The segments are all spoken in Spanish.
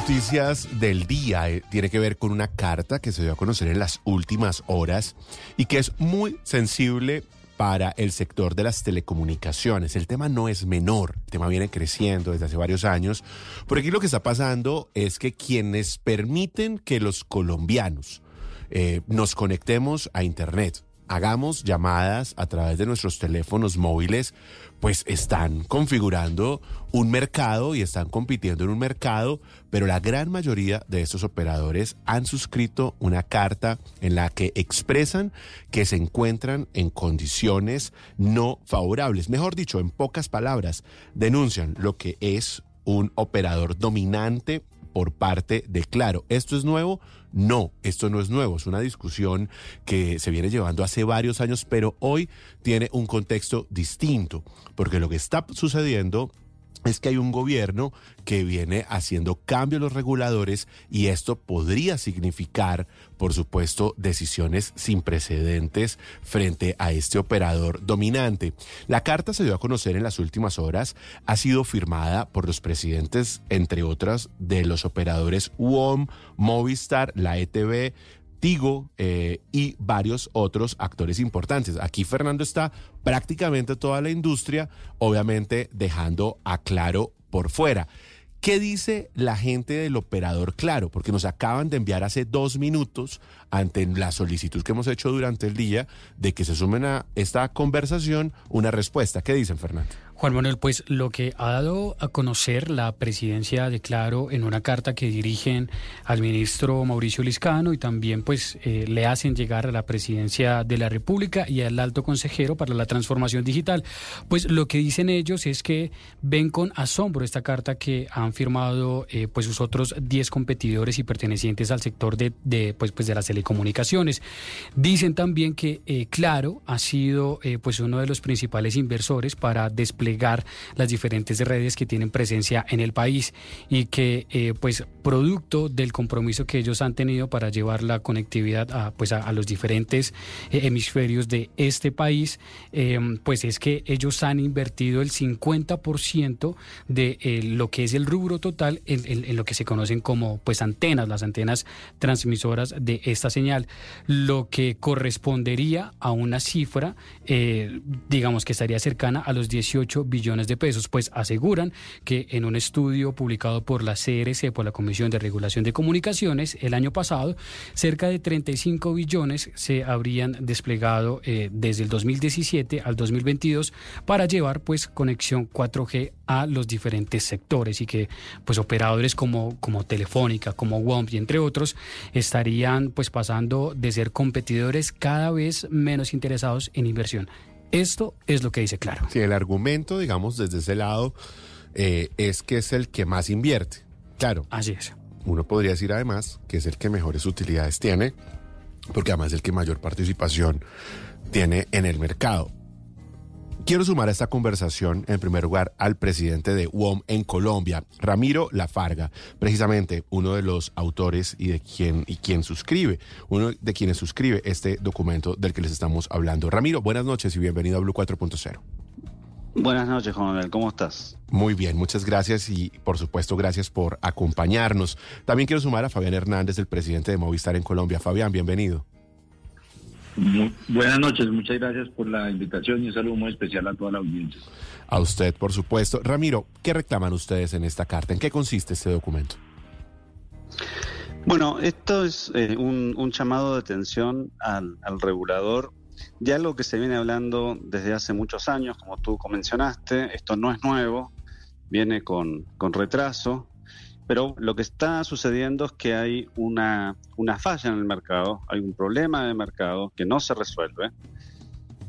noticias del día eh, tiene que ver con una carta que se dio a conocer en las últimas horas y que es muy sensible para el sector de las telecomunicaciones. El tema no es menor, el tema viene creciendo desde hace varios años, porque aquí lo que está pasando es que quienes permiten que los colombianos eh, nos conectemos a Internet, hagamos llamadas a través de nuestros teléfonos móviles, pues están configurando un mercado y están compitiendo en un mercado, pero la gran mayoría de estos operadores han suscrito una carta en la que expresan que se encuentran en condiciones no favorables. Mejor dicho, en pocas palabras, denuncian lo que es un operador dominante por parte de Claro. ¿Esto es nuevo? No, esto no es nuevo, es una discusión que se viene llevando hace varios años, pero hoy tiene un contexto distinto, porque lo que está sucediendo es que hay un gobierno que viene haciendo cambios los reguladores y esto podría significar, por supuesto, decisiones sin precedentes frente a este operador dominante. La carta se dio a conocer en las últimas horas, ha sido firmada por los presidentes, entre otras, de los operadores UOM, Movistar, la ETV, Tigo eh, y varios otros actores importantes. Aquí Fernando está prácticamente toda la industria, obviamente dejando a Claro por fuera. ¿Qué dice la gente del operador Claro? Porque nos acaban de enviar hace dos minutos, ante la solicitud que hemos hecho durante el día, de que se sumen a esta conversación una respuesta. ¿Qué dicen, Fernando? Juan Manuel, pues lo que ha dado a conocer la presidencia de Claro en una carta que dirigen al ministro Mauricio Liscano y también pues eh, le hacen llegar a la presidencia de la República y al alto consejero para la transformación digital, pues lo que dicen ellos es que ven con asombro esta carta que han firmado eh, pues sus otros 10 competidores y pertenecientes al sector de, pues, pues de las telecomunicaciones. Dicen también que eh, Claro ha sido pues uno de los principales inversores para desplegar las diferentes redes que tienen presencia en el país y que eh, pues producto del compromiso que ellos han tenido para llevar la conectividad a, pues a, los diferentes eh, hemisferios de este país, em, pues es que ellos han invertido el 50% de eh, lo que es el rubro total en, en, lo que se conocen como pues antenas, las antenas transmisoras de esta señal, lo que correspondería a una cifra, digamos que estaría cercana a los 18 billones de pesos, pues aseguran que en un estudio publicado por la CRC, por la Comisión de Regulación de Comunicaciones, el año pasado, cerca de 35 billones se habrían desplegado eh, desde el 2017 al 2022 para llevar pues conexión 4G a los diferentes sectores y que pues operadores como, como Telefónica, como WOMP y entre otros estarían pues pasando de ser competidores cada vez menos interesados en inversión. Esto es lo que dice Claro. Sí, el argumento, digamos, desde ese lado, eh, es que es el que más invierte. Claro. Así es. Uno podría decir además que es el que mejores utilidades tiene, porque además es el que mayor participación tiene en el mercado. Quiero sumar a esta conversación, en primer lugar, al presidente de UOM en Colombia, Ramiro Lafarga, precisamente uno de los autores y de quien, y quien suscribe, uno de quienes suscribe este documento del que les estamos hablando. Ramiro, buenas noches y bienvenido a Blue 4.0. Buenas noches, Juan. ¿Cómo estás? Muy bien, muchas gracias y por supuesto gracias por acompañarnos. También quiero sumar a Fabián Hernández, el presidente de Movistar en Colombia. Fabián, bienvenido buenas noches, muchas gracias por la invitación y un saludo muy especial a toda la audiencia. A usted, por supuesto. Ramiro, ¿qué reclaman ustedes en esta carta? ¿En qué consiste este documento? Bueno, esto es eh, un, llamado de atención al, regulador de algo que se viene hablando desde hace muchos años, como tú mencionaste, esto no es nuevo, viene con, con retraso, pero lo que está sucediendo es que hay una, una falla en el mercado, hay un problema de mercado que no se resuelve,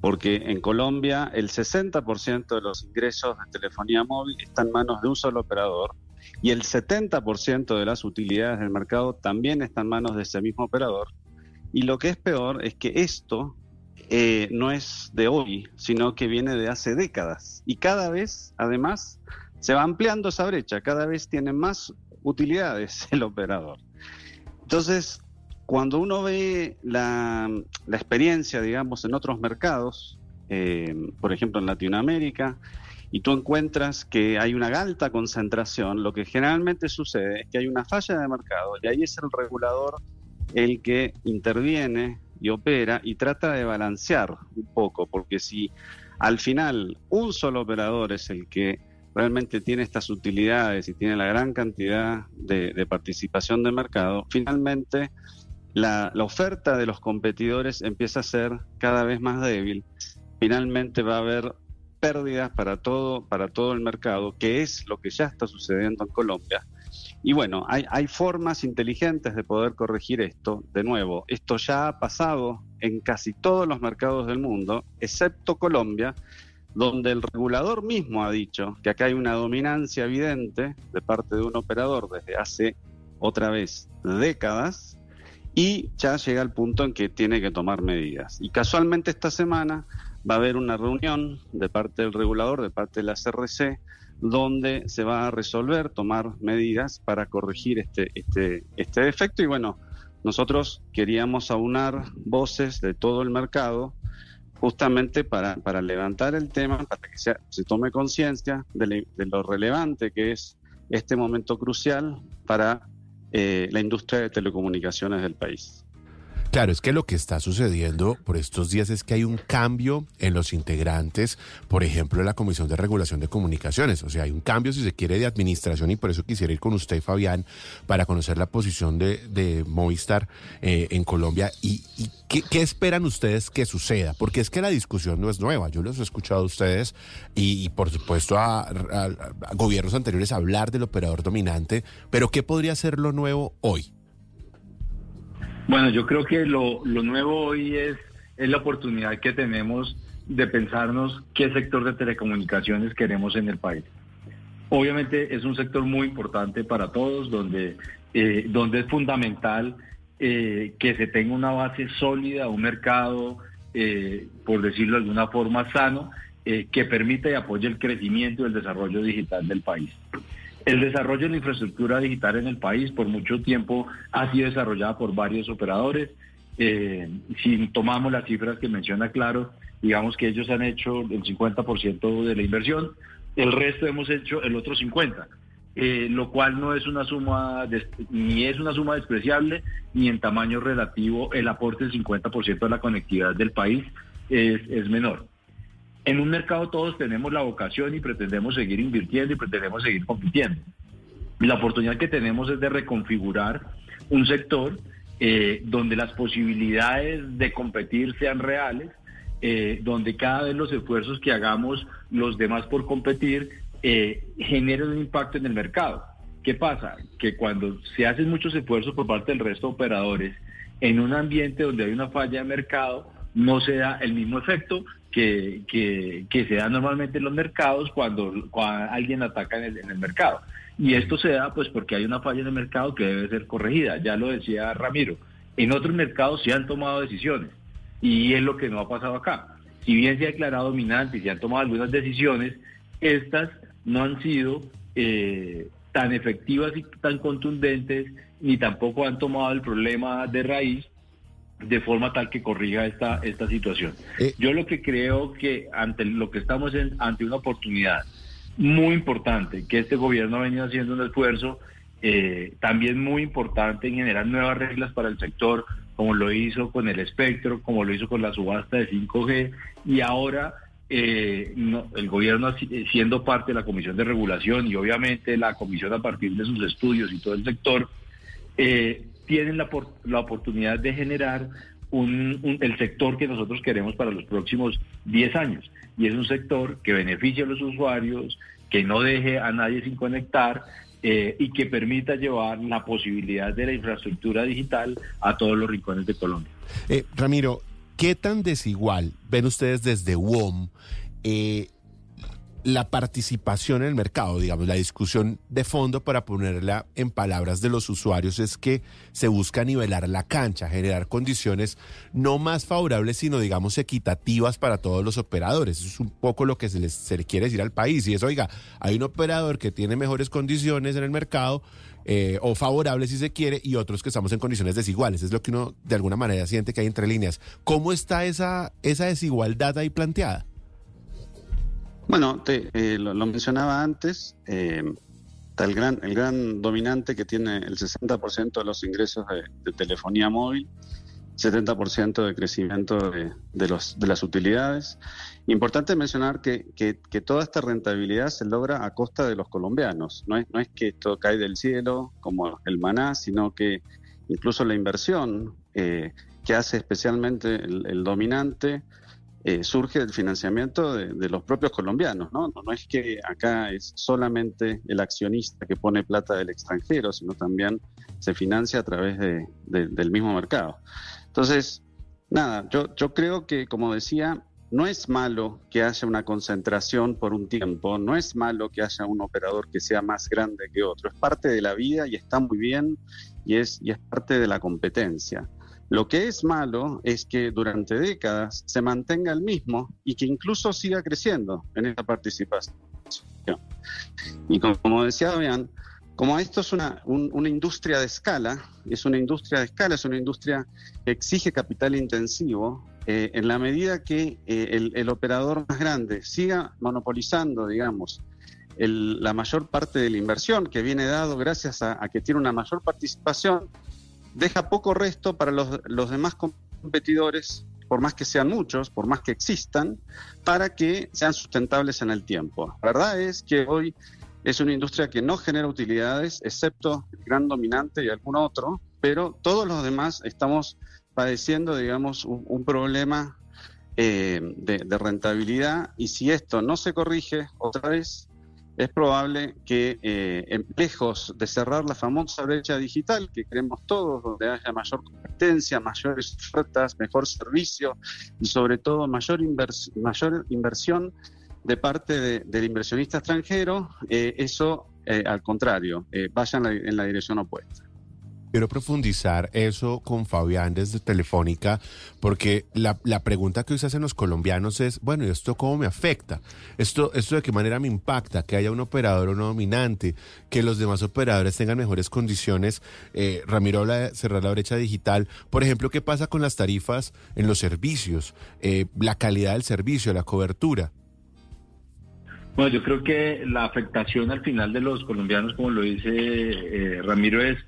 porque en Colombia el 60% de los ingresos de telefonía móvil están en manos de un solo operador y el 70% de las utilidades del mercado también están en manos de ese mismo operador. Y lo que es peor es que esto eh, no es de hoy, sino que viene de hace décadas. Y cada vez, además, se va ampliando esa brecha, cada vez tiene más utilidades el operador. Entonces, cuando uno ve la, experiencia, digamos, en otros mercados, eh, por ejemplo en Latinoamérica, y tú encuentras que hay una alta concentración, lo que generalmente sucede es que hay una falla de mercado y ahí es el regulador el que interviene y opera y trata de balancear un poco, porque si al final un solo operador es el que realmente tiene estas utilidades y tiene la gran cantidad de, participación de mercado, finalmente la, la, oferta de los competidores empieza a ser cada vez más débil. Finalmente va a haber pérdidas para todo, para todo el mercado, que es lo que ya está sucediendo en Colombia. Y bueno, hay, hay formas inteligentes de poder corregir esto. De nuevo, esto ya ha pasado en casi todos los mercados del mundo, excepto Colombia, donde el regulador mismo ha dicho que acá hay una dominancia evidente de parte de un operador desde hace otra vez décadas y ya llega al punto en que tiene que tomar medidas. Y casualmente esta semana va a haber una reunión de parte del regulador, de parte de la CRC, donde se va a resolver, tomar medidas para corregir este, este, este defecto. Y bueno, nosotros queríamos aunar voces de todo el mercado justamente para, para levantar el tema, para que se, se tome conciencia de, lo relevante que es este momento crucial para eh, la industria de telecomunicaciones del país. Claro, es que lo que está sucediendo por estos días es que hay un cambio en los integrantes, por ejemplo, de la Comisión de Regulación de Comunicaciones. O sea, hay un cambio, si se quiere, de administración y por eso quisiera ir con usted, Fabián, para conocer la posición de, Movistar eh, en Colombia. ¿Y, qué, esperan ustedes que suceda? Porque es que la discusión no es nueva. Yo los he escuchado a ustedes y, por supuesto, a, a gobiernos anteriores hablar del operador dominante. Pero ¿qué podría ser lo nuevo hoy? Bueno, yo creo que lo, nuevo hoy es, es la oportunidad que tenemos de pensarnos qué sector de telecomunicaciones queremos en el país. Obviamente es un sector muy importante para todos, donde, eh, donde es fundamental eh, que se tenga una base sólida, un mercado, eh, por decirlo de alguna forma, sano, que permita y apoye el crecimiento y el desarrollo digital del país. El desarrollo de la infraestructura digital en el país por mucho tiempo ha sido desarrollada por varios operadores. Eh, si tomamos las cifras que menciona Claro, digamos que ellos han hecho el 50% de la inversión, el resto hemos hecho el otro 50%. Eh, lo cual no es una suma, ni es una suma despreciable, ni en tamaño relativo el aporte del 50% de la conectividad del país es menor. En un mercado todos tenemos la vocación y pretendemos seguir invirtiendo y pretendemos seguir compitiendo. La oportunidad que tenemos es de reconfigurar un sector eh, donde las posibilidades de competir sean reales, eh, donde cada vez los esfuerzos que hagamos los demás por competir eh, generen un impacto en el mercado. ¿Qué pasa? Que cuando se hacen muchos esfuerzos por parte del resto de operadores en un ambiente donde hay una falla de mercado, no se da el mismo efecto que, se da normalmente en los mercados cuando, alguien ataca en el, mercado. Y esto se da pues porque hay una falla en el mercado que debe ser corregida, ya lo decía Ramiro. En otros mercados se han tomado decisiones y es lo que no ha pasado acá. Si bien se ha declarado dominante y se han tomado algunas decisiones, estas no han sido eh, tan efectivas y tan contundentes, ni tampoco han tomado el problema de raíz de forma tal que corrija esta, esta situación. Eh, Yo lo que creo que ante lo que estamos en, ante una oportunidad muy importante, que este gobierno ha venido haciendo un esfuerzo eh, también muy importante en generar nuevas reglas para el sector, como lo hizo con el espectro, como lo hizo con la subasta de 5G, y ahora eh, el gobierno siendo parte de la Comisión de Regulación y obviamente la Comisión a partir de sus estudios y todo el sector, eh, tienen la, la oportunidad de generar un, el sector que nosotros queremos para los próximos 10 años. Y es un sector que beneficie a los usuarios, que no deje a nadie sin conectar eh, y que permita llevar la posibilidad de la infraestructura digital a todos los rincones de Colombia. Eh, Ramiro, ¿qué tan desigual ven ustedes desde WOM? Eh, la participación en el mercado, digamos, la discusión de fondo para ponerla en palabras de los usuarios es que se busca nivelar la cancha, generar condiciones no más favorables, sino digamos equitativas para todos los operadores. Eso es un poco lo que se, les, quiere decir al país. Y es, oiga, hay un operador que tiene mejores condiciones en el mercado, eh, o favorables si se quiere, y otros que estamos en condiciones desiguales. Es lo que uno de alguna manera siente que hay entre líneas. ¿Cómo está esa, esa desigualdad ahí planteada? Bueno, te, eh, lo, mencionaba antes, eh, el gran, el gran dominante que tiene el 60% de los ingresos de, telefonía móvil, 70% de crecimiento de, los, de las utilidades. Importante mencionar que, toda esta rentabilidad se logra a costa de los colombianos. No es, no es que esto cae del cielo como el maná, sino que incluso la inversión eh, que hace especialmente el dominante eh, surge el financiamiento de, los propios colombianos, ¿no? ¿no? es que acá es solamente el accionista que pone plata del extranjero, sino también se financia a través del mismo mercado. Entonces, nada, yo, yo creo que, como decía, no es malo que haya una concentración por un tiempo, no es malo que haya un operador que sea más grande que otro, es parte de la vida y está muy bien y es, y es parte de la competencia. Lo que es malo es que durante décadas se mantenga el mismo y que incluso siga creciendo en esta participación. Y como, decía Fabián, como esto es una, industria de escala, es una industria de escala, es una industria que exige capital intensivo, eh, en la medida que eh, el, operador más grande siga monopolizando, digamos, la mayor parte de la inversión que viene dado gracias a que tiene una mayor participación, deja poco resto para los, los demás competidores, por más que sean muchos, por más que existan, para que sean sustentables en el tiempo. La verdad es que hoy es una industria que no genera utilidades, excepto el gran dominante y algún otro, pero todos los demás estamos padeciendo, digamos, un, problema eh, de, de, rentabilidad y si esto no se corrige otra vez, es probable que eh, lejos de cerrar la famosa brecha digital que queremos todos, donde haya mayor competencia, mayores ofertas, mejor servicio y sobre todo mayor, mayor inversión de parte del inversionista extranjero, eh, eso eh, al contrario, vaya en la dirección opuesta. Quiero profundizar eso con Fabián desde Telefónica, porque la, la, pregunta que hoy se hacen los colombianos es, bueno, ¿y esto cómo me afecta? ¿Esto, ¿Esto de qué manera me impacta? Que haya un operador o no dominante, que los demás operadores tengan mejores condiciones. Eh, Ramiro habla de cerrar la brecha digital. Por ejemplo, ¿qué pasa con las tarifas en los servicios? Eh, la calidad del servicio, la cobertura. Bueno, yo creo que la afectación al final de los colombianos, como lo dice eh, Ramiro, es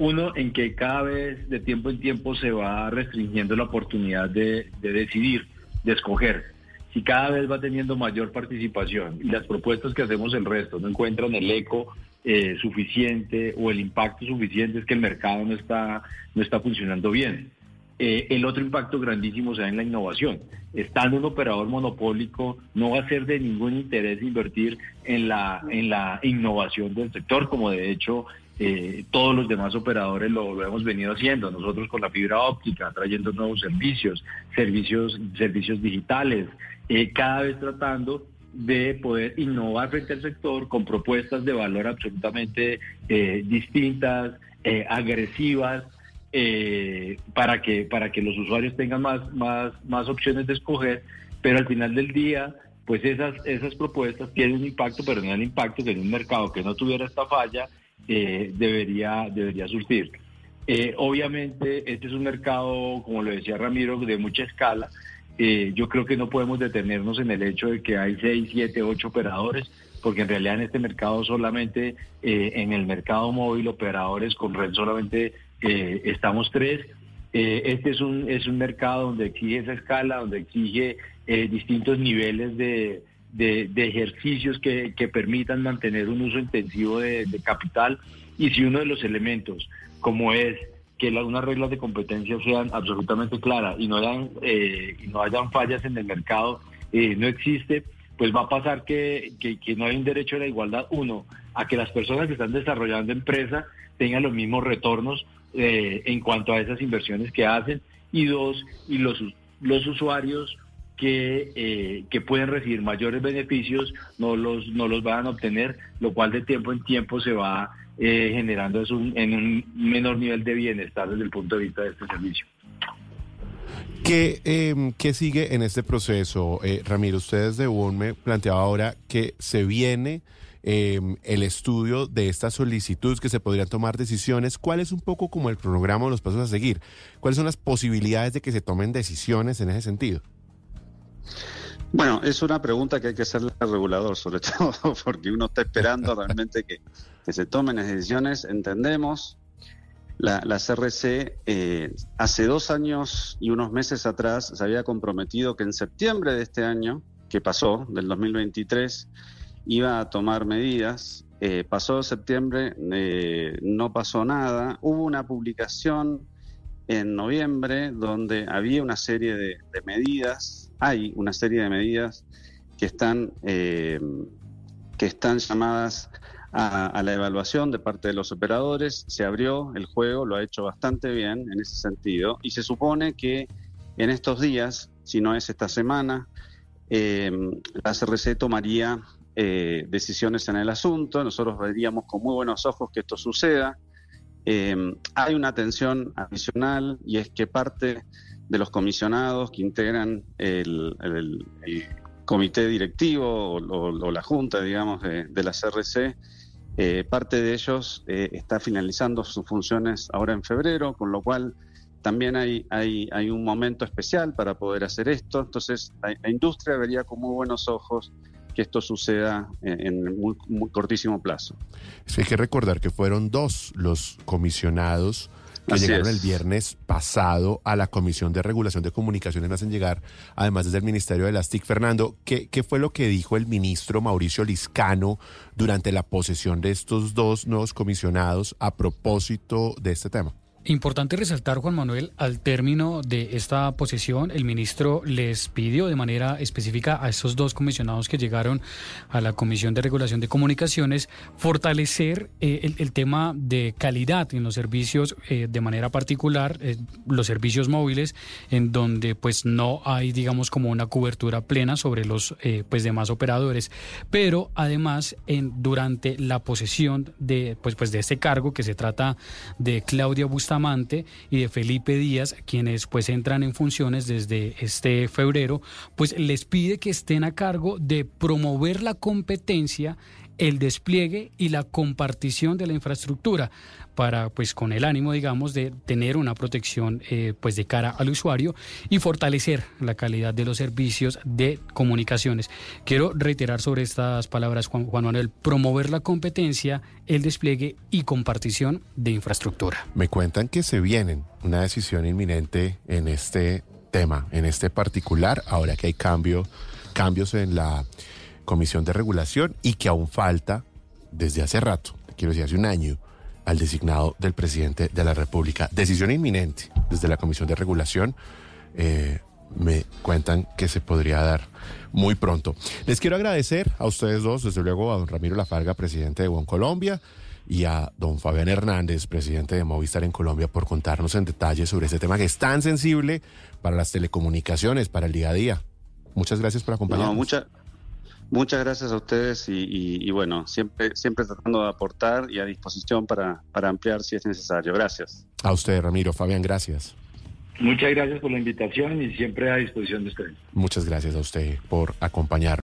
uno, en que cada vez de tiempo en tiempo se va restringiendo la oportunidad de, decidir, de escoger. Si cada vez va teniendo mayor participación y las propuestas que hacemos el resto no encuentran el eco eh, suficiente o el impacto suficiente, es que el mercado no está, no está funcionando bien. Eh, el otro impacto grandísimo se da en la innovación. Estando un operador monopólico, no va a ser de ningún interés invertir en la, en la innovación del sector, como de hecho eh, todos los demás operadores lo, hemos venido haciendo, nosotros con la fibra óptica, trayendo nuevos servicios, servicios, servicios digitales, eh, cada vez tratando de poder innovar frente al sector con propuestas de valor absolutamente eh, distintas, agresivas, para que para que los usuarios tengan más, más, más opciones de escoger, pero al final del día pues esas, esas propuestas tienen un impacto, pero no el impacto que en un mercado que no tuviera esta falla eh, debería, debería surtir. Eh, obviamente, este es un mercado, como lo decía Ramiro, de mucha escala. Eh, yo creo que no podemos detenernos en el hecho de que hay 6, 7, 8 operadores, porque en realidad en este mercado solamente, en el mercado móvil, operadores con red solamente estamos tres. este es un, es un mercado donde exige esa escala, donde exige distintos niveles de, de, ejercicios que, permitan mantener un uso intensivo de, capital y si uno de los elementos, como es que las unas reglas de competencia sean absolutamente claras y no hayan, eh, fallas en el mercado, eh, no existe, pues va a pasar que, no hay un derecho a la igualdad, uno, a que las personas que están desarrollando empresas tengan los mismos retornos eh, en cuanto a esas inversiones que hacen, y dos, y los, los usuarios que, eh, que pueden recibir mayores beneficios no los, no los van a obtener, lo cual de tiempo en tiempo se va eh, generando en un menor nivel de bienestar desde el punto de vista de este servicio. ¿Qué, em, ¿Qué, sigue en este proceso, eh, Ramiro? Ustedes de UON me planteaba ahora que se viene em, el estudio de estas solicitudes, que se podrían tomar decisiones. ¿Cuál es un poco como el cronograma o los pasos a seguir? ¿Cuáles son las posibilidades de que se tomen decisiones en ese sentido? Bueno, es una pregunta que hay que hacerle al regulador, sobre todo porque uno está esperando realmente que, se tomen las decisiones. Entendemos, la, CRC eh, hace dos años y unos meses atrás se había comprometido que en septiembre de este año, que pasó, del 2023, iba a tomar medidas. Eh, pasó septiembre, eh, no pasó nada. Hubo una publicación en noviembre donde había una serie de, medidas, hay una serie de medidas que están, eh, que están llamadas a, la evaluación de parte de los operadores. Se abrió el juego, lo ha hecho bastante bien en ese sentido y se supone que en estos días, si no es esta semana, eh, la CRC tomaría eh, decisiones en el asunto. Nosotros veríamos con muy buenos ojos que esto suceda. Eh, hay una tensión adicional y es que parte de los comisionados que integran el, comité directivo o, la junta, digamos, de, la CRC, eh, parte de ellos eh, está finalizando sus funciones ahora en febrero, con lo cual también hay, hay, hay un momento especial para poder hacer esto. Entonces, la industria vería con muy buenos ojos que esto suceda en, muy, cortísimo plazo. hay que recordar que fueron dos los comisionados que llegaron el viernes pasado a la Comisión de Regulación de Comunicaciones, me hacen llegar, además desde el Ministerio de las TIC. Fernando, ¿qué, ¿qué fue lo que dijo el ministro Mauricio Liscano durante la posesión de estos dos nuevos comisionados a propósito de este tema? Importante resaltar, Juan Manuel, al término de esta posesión, el ministro les pidió de manera específica a estos dos comisionados que llegaron a la Comisión de Regulación de Comunicaciones fortalecer eh, el, tema de calidad en los servicios, eh, de manera particular eh, los servicios móviles, en donde pues no hay, digamos, como una cobertura plena sobre los pues demás operadores. Pero además, en, durante la posesión de pues, pues de este cargo, que se trata de Claudia Bustamante, Amante y de Felipe Díaz, quienes pues entran en funciones desde este febrero, pues les pide que estén a cargo de promover la competencia el despliegue y la compartición de la infraestructura para pues con el ánimo digamos de tener una protección eh, pues de cara al usuario y fortalecer la calidad de los servicios de comunicaciones. Quiero reiterar sobre estas palabras Juan, Manuel promover la competencia el despliegue y compartición de infraestructura. Me cuentan que se vienen una decisión inminente en este tema en este particular ahora que hay cambio cambios en la Comisión de Regulación y que aún falta desde hace rato, quiero decir hace un año, al designado del presidente de la República. Decisión inminente desde la Comisión de Regulación. Eh, me cuentan que se podría dar muy pronto. Les quiero agradecer a ustedes dos, desde luego a don Ramiro Lafarga, presidente de Bon Colombia, y a don Fabián Hernández, presidente de Movistar en Colombia, por contarnos en detalle sobre este tema que es tan sensible para las telecomunicaciones, para el día a día. Muchas gracias por acompañarnos. muchas Muchas gracias a ustedes y, bueno, siempre, siempre tratando de aportar y a disposición para, para ampliar si es necesario. Gracias. A usted, Ramiro. Fabián, gracias. Muchas gracias por la invitación y siempre a disposición de ustedes. Muchas gracias a usted por acompañarnos.